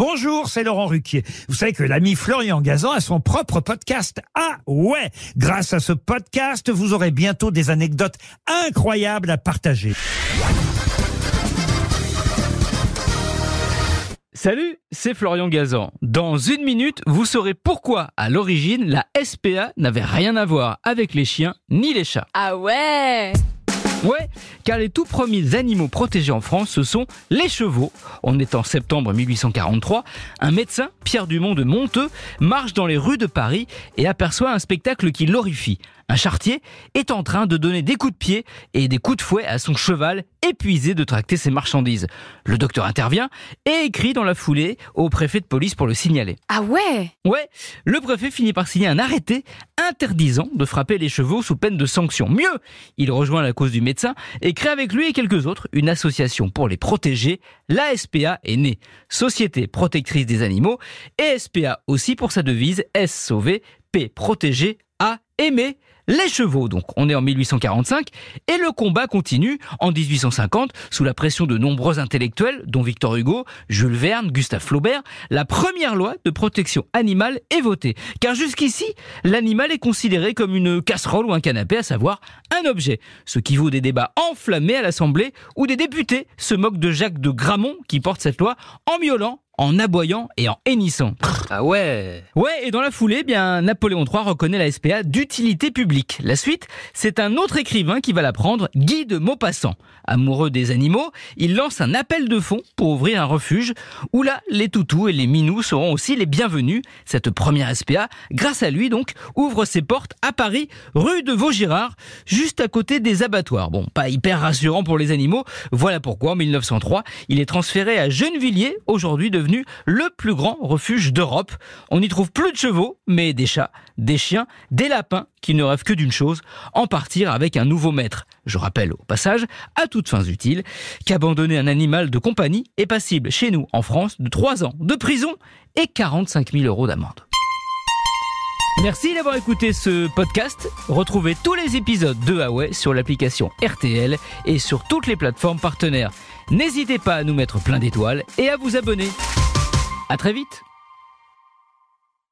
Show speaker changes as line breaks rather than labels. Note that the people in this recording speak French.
Bonjour, c'est Laurent Ruquier. Vous savez que l'ami Florian Gazan a son propre podcast. Ah ouais Grâce à ce podcast, vous aurez bientôt des anecdotes incroyables à partager.
Salut, c'est Florian Gazan. Dans une minute, vous saurez pourquoi, à l'origine, la SPA n'avait rien à voir avec les chiens ni les chats.
Ah ouais
Ouais, car les tout premiers animaux protégés en France, ce sont les chevaux. On est en septembre 1843. Un médecin, Pierre Dumont de Monteux, marche dans les rues de Paris et aperçoit un spectacle qui l'horrifie. Un chartier est en train de donner des coups de pied et des coups de fouet à son cheval épuisé de tracter ses marchandises. Le docteur intervient et écrit dans la foulée au préfet de police pour le signaler.
Ah ouais?
Ouais, le préfet finit par signer un arrêté interdisant de frapper les chevaux sous peine de sanction. Mieux, il rejoint la cause du médecin et crée avec lui et quelques autres une association pour les protéger. La SPA est née, Société protectrice des animaux, et SPA aussi pour sa devise S sauver, P protéger, A aimer les chevaux. Donc on est en 1845 et le combat continue en 1850 sous la pression de nombreux intellectuels dont Victor Hugo, Jules Verne, Gustave Flaubert. La première loi de protection animale est votée. Car jusqu'ici, l'animal est considéré comme une casserole ou un canapé, à savoir un objet. Ce qui vaut des débats enflammés à l'Assemblée où des députés se moquent de Jacques de Gramont qui porte cette loi en miaulant en aboyant et en hennissant.
Ah ouais
Ouais, et dans la foulée, eh bien Napoléon III reconnaît la SPA d'utilité publique. La suite, c'est un autre écrivain qui va la prendre, Guy de Maupassant. Amoureux des animaux, il lance un appel de fonds pour ouvrir un refuge où là, les toutous et les minous seront aussi les bienvenus. Cette première SPA, grâce à lui donc, ouvre ses portes à Paris, rue de Vaugirard, juste à côté des abattoirs. Bon, pas hyper rassurant pour les animaux. Voilà pourquoi en 1903, il est transféré à Gennevilliers, aujourd'hui devenu le plus grand refuge d'Europe. On n'y trouve plus de chevaux, mais des chats, des chiens, des lapins qui ne rêvent que d'une chose, en partir avec un nouveau maître. Je rappelle au passage, à toutes fins utiles, qu'abandonner un animal de compagnie est passible chez nous en France de 3 ans de prison et 45 000 euros d'amende. Merci d'avoir écouté ce podcast. Retrouvez tous les épisodes de Huawei sur l'application RTL et sur toutes les plateformes partenaires. N'hésitez pas à nous mettre plein d'étoiles et à vous abonner. À très vite